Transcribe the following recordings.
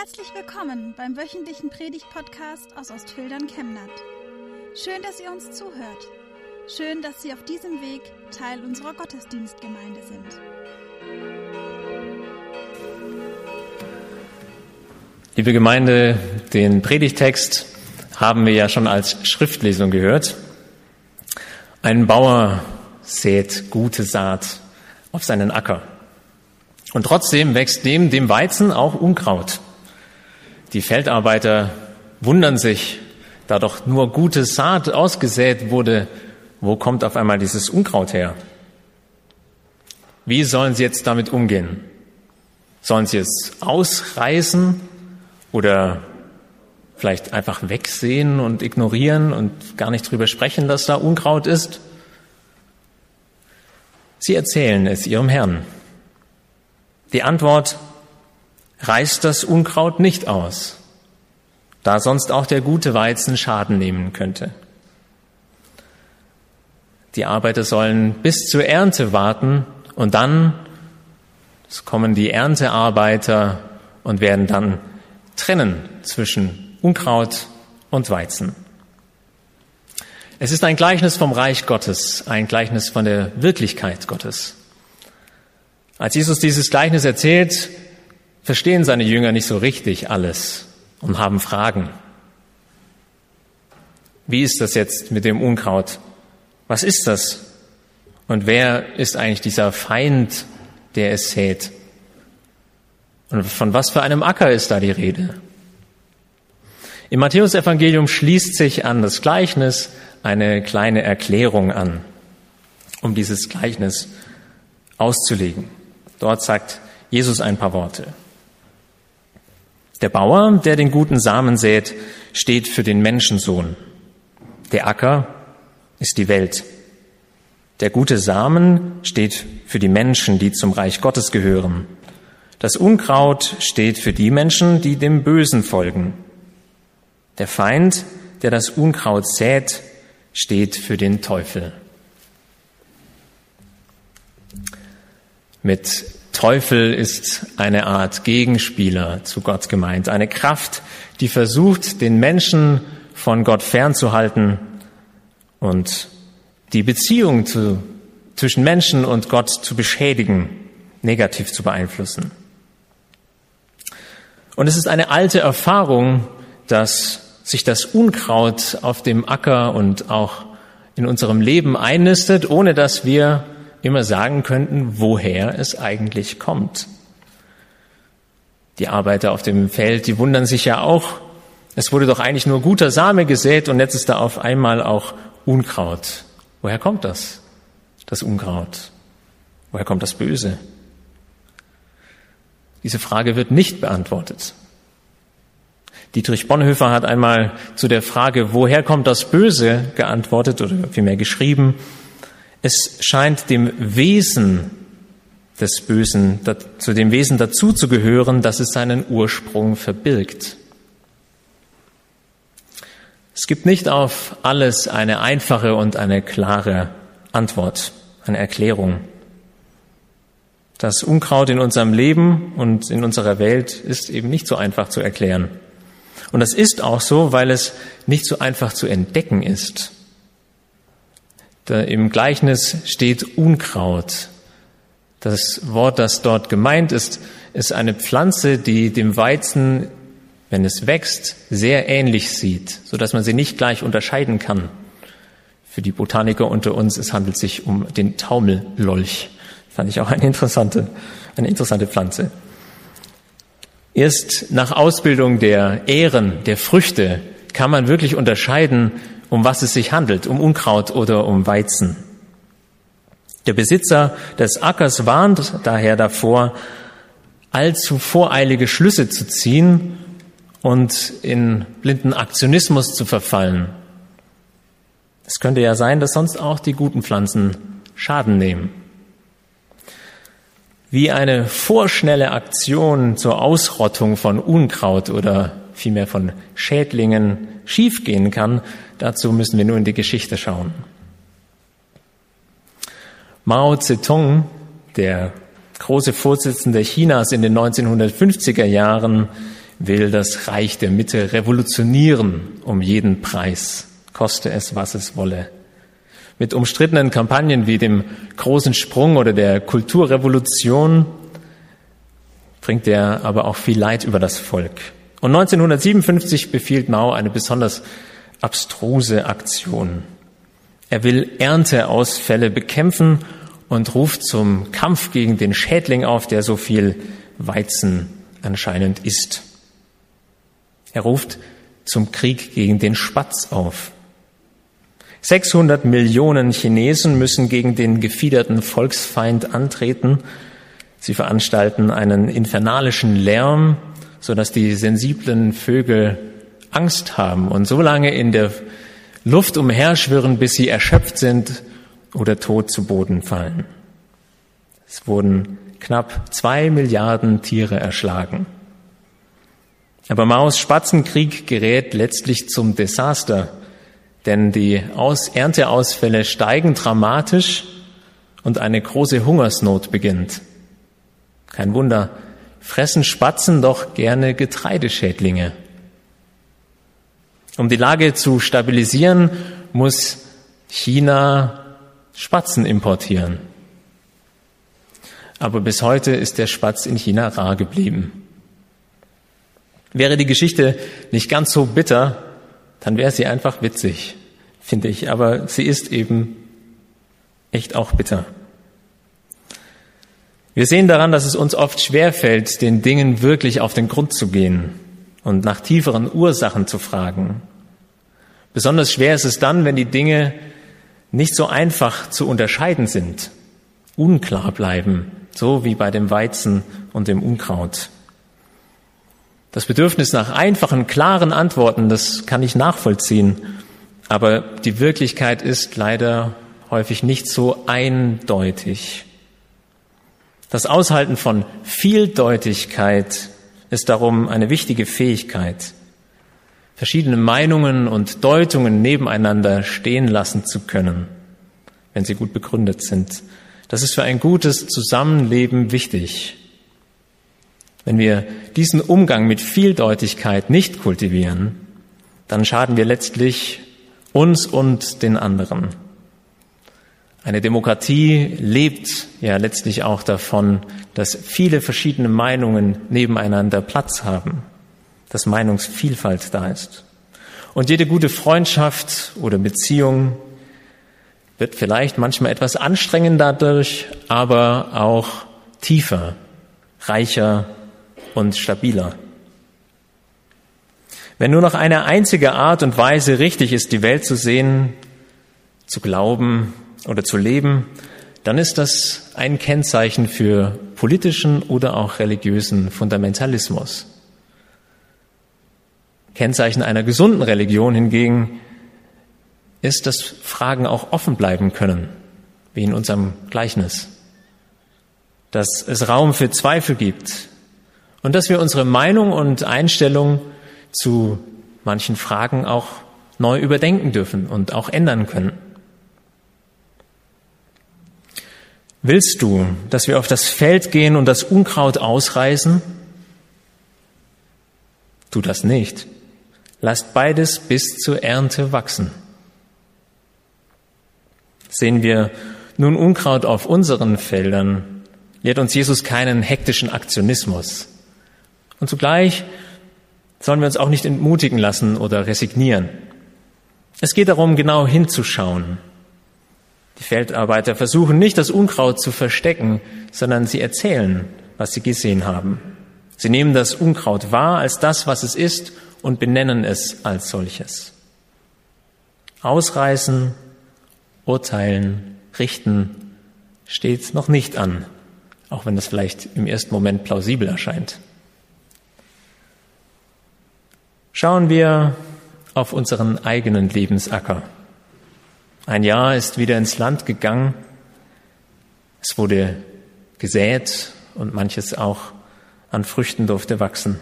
Herzlich willkommen beim wöchentlichen Predigt-Podcast aus Ostfildern Chemnat. Schön, dass ihr uns zuhört. Schön, dass Sie auf diesem Weg Teil unserer Gottesdienstgemeinde sind. Liebe Gemeinde, den Predigtext haben wir ja schon als Schriftlesung gehört. Ein Bauer sät gute Saat auf seinen Acker. Und trotzdem wächst neben dem Weizen auch Unkraut. Die Feldarbeiter wundern sich, da doch nur gute Saat ausgesät wurde, wo kommt auf einmal dieses Unkraut her? Wie sollen sie jetzt damit umgehen? Sollen sie es ausreißen oder vielleicht einfach wegsehen und ignorieren und gar nicht drüber sprechen, dass da Unkraut ist? Sie erzählen es ihrem Herrn. Die Antwort reißt das Unkraut nicht aus, da sonst auch der gute Weizen Schaden nehmen könnte. Die Arbeiter sollen bis zur Ernte warten und dann kommen die Erntearbeiter und werden dann trennen zwischen Unkraut und Weizen. Es ist ein Gleichnis vom Reich Gottes, ein Gleichnis von der Wirklichkeit Gottes. Als Jesus dieses Gleichnis erzählt, verstehen seine Jünger nicht so richtig alles und haben Fragen. Wie ist das jetzt mit dem Unkraut? Was ist das? Und wer ist eigentlich dieser Feind, der es sät? Und von was für einem Acker ist da die Rede? Im Matthäusevangelium schließt sich an das Gleichnis eine kleine Erklärung an, um dieses Gleichnis auszulegen. Dort sagt Jesus ein paar Worte. Der Bauer, der den guten Samen sät, steht für den Menschensohn. Der Acker ist die Welt. Der gute Samen steht für die Menschen, die zum Reich Gottes gehören. Das Unkraut steht für die Menschen, die dem Bösen folgen. Der Feind, der das Unkraut sät, steht für den Teufel. Mit Teufel ist eine Art Gegenspieler zu Gott gemeint, eine Kraft, die versucht, den Menschen von Gott fernzuhalten und die Beziehung zu, zwischen Menschen und Gott zu beschädigen, negativ zu beeinflussen. Und es ist eine alte Erfahrung, dass sich das Unkraut auf dem Acker und auch in unserem Leben einnistet, ohne dass wir immer sagen könnten, woher es eigentlich kommt. Die Arbeiter auf dem Feld, die wundern sich ja auch, es wurde doch eigentlich nur guter Same gesät und jetzt ist da auf einmal auch Unkraut. Woher kommt das? Das Unkraut. Woher kommt das Böse? Diese Frage wird nicht beantwortet. Dietrich Bonhoeffer hat einmal zu der Frage, woher kommt das Böse, geantwortet oder vielmehr geschrieben, es scheint dem Wesen des Bösen, zu dem Wesen dazu zu gehören, dass es seinen Ursprung verbirgt. Es gibt nicht auf alles eine einfache und eine klare Antwort, eine Erklärung. Das Unkraut in unserem Leben und in unserer Welt ist eben nicht so einfach zu erklären. Und das ist auch so, weil es nicht so einfach zu entdecken ist. Da Im Gleichnis steht Unkraut. Das Wort, das dort gemeint ist, ist eine Pflanze, die dem Weizen, wenn es wächst, sehr ähnlich sieht, so dass man sie nicht gleich unterscheiden kann. Für die Botaniker unter uns, es handelt sich um den Taumellolch. Fand ich auch eine interessante, eine interessante Pflanze. Erst nach Ausbildung der Ähren, der Früchte, kann man wirklich unterscheiden, um was es sich handelt, um Unkraut oder um Weizen. Der Besitzer des Ackers warnt daher davor, allzu voreilige Schlüsse zu ziehen und in blinden Aktionismus zu verfallen. Es könnte ja sein, dass sonst auch die guten Pflanzen Schaden nehmen. Wie eine vorschnelle Aktion zur Ausrottung von Unkraut oder vielmehr von Schädlingen schiefgehen kann, dazu müssen wir nur in die Geschichte schauen. Mao Zedong, der große Vorsitzende Chinas in den 1950er Jahren, will das Reich der Mitte revolutionieren um jeden Preis, koste es, was es wolle. Mit umstrittenen Kampagnen wie dem großen Sprung oder der Kulturrevolution bringt er aber auch viel Leid über das Volk. Und 1957 befiehlt Mao eine besonders abstruse Aktion. Er will Ernteausfälle bekämpfen und ruft zum Kampf gegen den Schädling auf, der so viel Weizen anscheinend isst. Er ruft zum Krieg gegen den Spatz auf. 600 Millionen Chinesen müssen gegen den gefiederten Volksfeind antreten. Sie veranstalten einen infernalischen Lärm, sodass die sensiblen Vögel Angst haben und so lange in der Luft umherschwirren, bis sie erschöpft sind oder tot zu Boden fallen. Es wurden knapp zwei Milliarden Tiere erschlagen. Aber Maos Spatzenkrieg gerät letztlich zum Desaster, denn die Aus Ernteausfälle steigen dramatisch und eine große Hungersnot beginnt. Kein Wunder, fressen Spatzen doch gerne Getreideschädlinge. Um die Lage zu stabilisieren, muss China Spatzen importieren. Aber bis heute ist der Spatz in China rar geblieben. Wäre die Geschichte nicht ganz so bitter, dann wäre sie einfach witzig, finde ich. Aber sie ist eben echt auch bitter. Wir sehen daran, dass es uns oft schwerfällt, den Dingen wirklich auf den Grund zu gehen und nach tieferen Ursachen zu fragen. Besonders schwer ist es dann, wenn die Dinge nicht so einfach zu unterscheiden sind, unklar bleiben, so wie bei dem Weizen und dem Unkraut. Das Bedürfnis nach einfachen, klaren Antworten, das kann ich nachvollziehen, aber die Wirklichkeit ist leider häufig nicht so eindeutig. Das Aushalten von Vieldeutigkeit ist darum eine wichtige Fähigkeit verschiedene Meinungen und Deutungen nebeneinander stehen lassen zu können, wenn sie gut begründet sind. Das ist für ein gutes Zusammenleben wichtig. Wenn wir diesen Umgang mit Vieldeutigkeit nicht kultivieren, dann schaden wir letztlich uns und den anderen. Eine Demokratie lebt ja letztlich auch davon, dass viele verschiedene Meinungen nebeneinander Platz haben dass Meinungsvielfalt da ist. Und jede gute Freundschaft oder Beziehung wird vielleicht manchmal etwas anstrengender dadurch, aber auch tiefer, reicher und stabiler. Wenn nur noch eine einzige Art und Weise richtig ist, die Welt zu sehen, zu glauben oder zu leben, dann ist das ein Kennzeichen für politischen oder auch religiösen Fundamentalismus. Kennzeichen einer gesunden Religion hingegen ist, dass Fragen auch offen bleiben können, wie in unserem Gleichnis. Dass es Raum für Zweifel gibt und dass wir unsere Meinung und Einstellung zu manchen Fragen auch neu überdenken dürfen und auch ändern können. Willst du, dass wir auf das Feld gehen und das Unkraut ausreißen? Tu das nicht. Lasst beides bis zur Ernte wachsen. Sehen wir nun Unkraut auf unseren Feldern, lehrt uns Jesus keinen hektischen Aktionismus. Und zugleich sollen wir uns auch nicht entmutigen lassen oder resignieren. Es geht darum, genau hinzuschauen. Die Feldarbeiter versuchen nicht, das Unkraut zu verstecken, sondern sie erzählen, was sie gesehen haben. Sie nehmen das Unkraut wahr als das, was es ist und benennen es als solches. Ausreißen, urteilen, richten steht noch nicht an, auch wenn das vielleicht im ersten Moment plausibel erscheint. Schauen wir auf unseren eigenen Lebensacker. Ein Jahr ist wieder ins Land gegangen. Es wurde gesät und manches auch an Früchten durfte wachsen.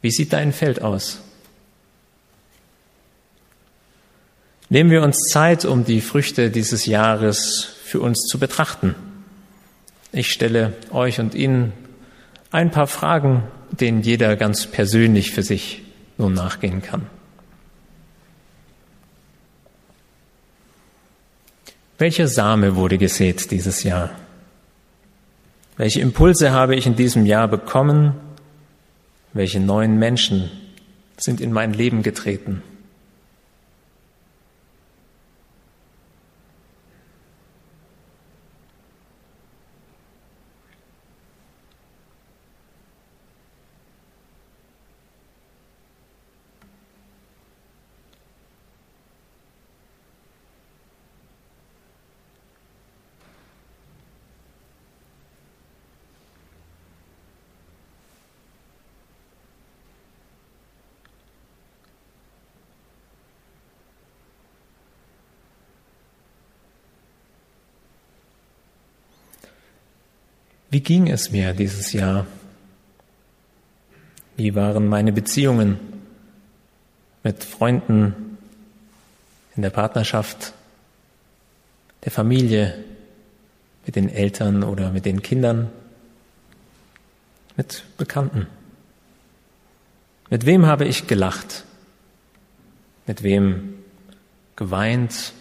Wie sieht dein Feld aus? Nehmen wir uns Zeit, um die Früchte dieses Jahres für uns zu betrachten. Ich stelle euch und Ihnen ein paar Fragen denen jeder ganz persönlich für sich nun nachgehen kann. Welcher Same wurde gesät dieses Jahr? Welche Impulse habe ich in diesem Jahr bekommen? Welche neuen Menschen sind in mein Leben getreten? Wie ging es mir dieses Jahr? Wie waren meine Beziehungen mit Freunden, in der Partnerschaft, der Familie, mit den Eltern oder mit den Kindern, mit Bekannten? Mit wem habe ich gelacht? Mit wem geweint,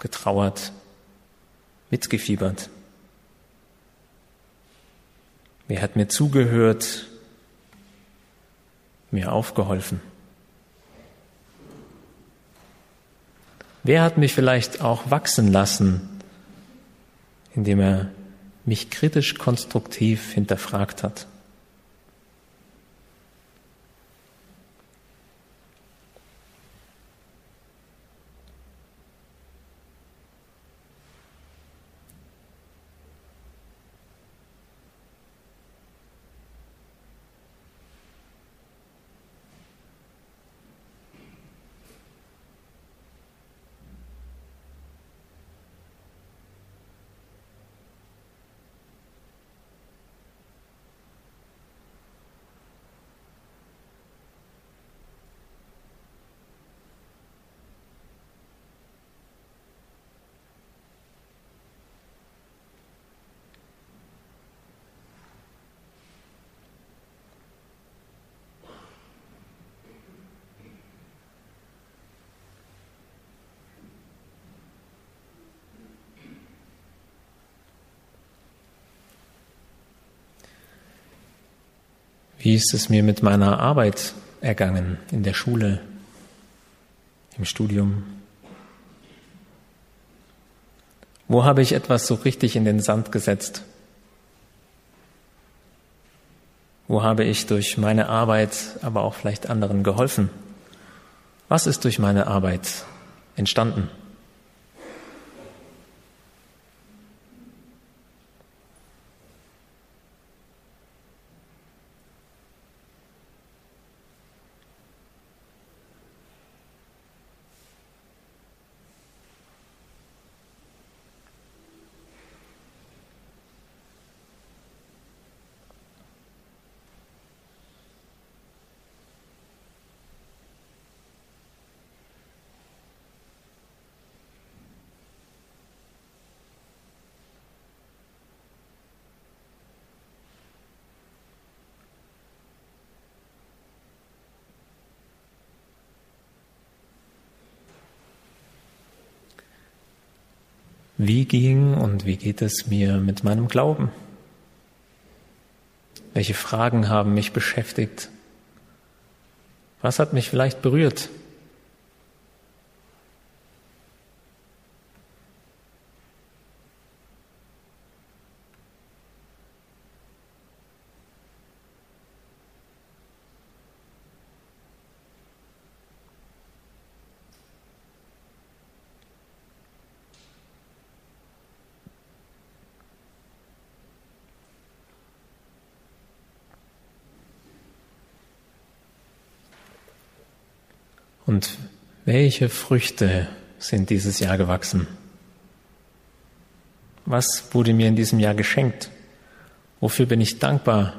getrauert, mitgefiebert? Wer hat mir zugehört, mir aufgeholfen? Wer hat mich vielleicht auch wachsen lassen, indem er mich kritisch konstruktiv hinterfragt hat? Wie ist es mir mit meiner Arbeit ergangen in der Schule, im Studium? Wo habe ich etwas so richtig in den Sand gesetzt? Wo habe ich durch meine Arbeit aber auch vielleicht anderen geholfen? Was ist durch meine Arbeit entstanden? Wie ging und wie geht es mir mit meinem Glauben? Welche Fragen haben mich beschäftigt? Was hat mich vielleicht berührt? Und welche Früchte sind dieses Jahr gewachsen? Was wurde mir in diesem Jahr geschenkt? Wofür bin ich dankbar?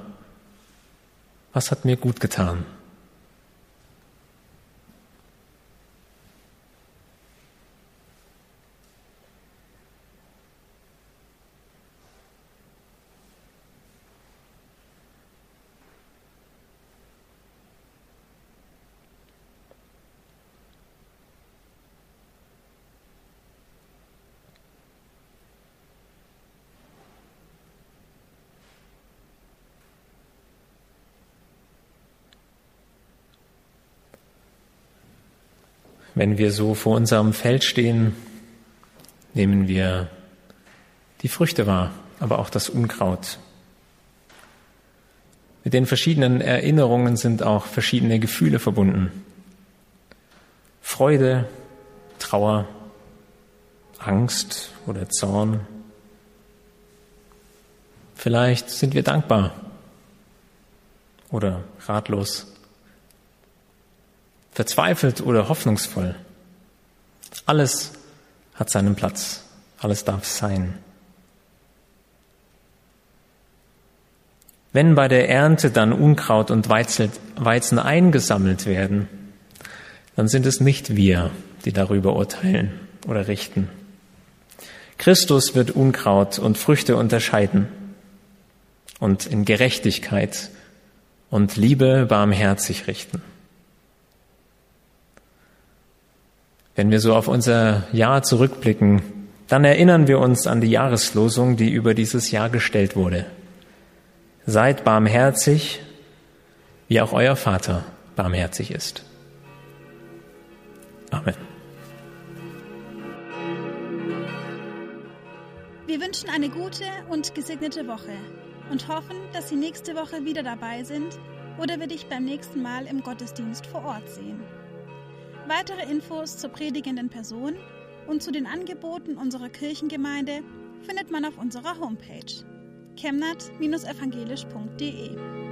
Was hat mir gut getan? Wenn wir so vor unserem Feld stehen, nehmen wir die Früchte wahr, aber auch das Unkraut. Mit den verschiedenen Erinnerungen sind auch verschiedene Gefühle verbunden. Freude, Trauer, Angst oder Zorn. Vielleicht sind wir dankbar oder ratlos, verzweifelt oder hoffnungsvoll. Alles hat seinen Platz, alles darf sein. Wenn bei der Ernte dann Unkraut und Weizen eingesammelt werden, dann sind es nicht wir, die darüber urteilen oder richten. Christus wird Unkraut und Früchte unterscheiden und in Gerechtigkeit und Liebe barmherzig richten. Wenn wir so auf unser Jahr zurückblicken, dann erinnern wir uns an die Jahreslosung, die über dieses Jahr gestellt wurde. Seid barmherzig, wie auch euer Vater barmherzig ist. Amen. Wir wünschen eine gute und gesegnete Woche und hoffen, dass Sie nächste Woche wieder dabei sind oder wir dich beim nächsten Mal im Gottesdienst vor Ort sehen. Weitere Infos zur predigenden Person und zu den Angeboten unserer Kirchengemeinde findet man auf unserer Homepage chemnat-evangelisch.de.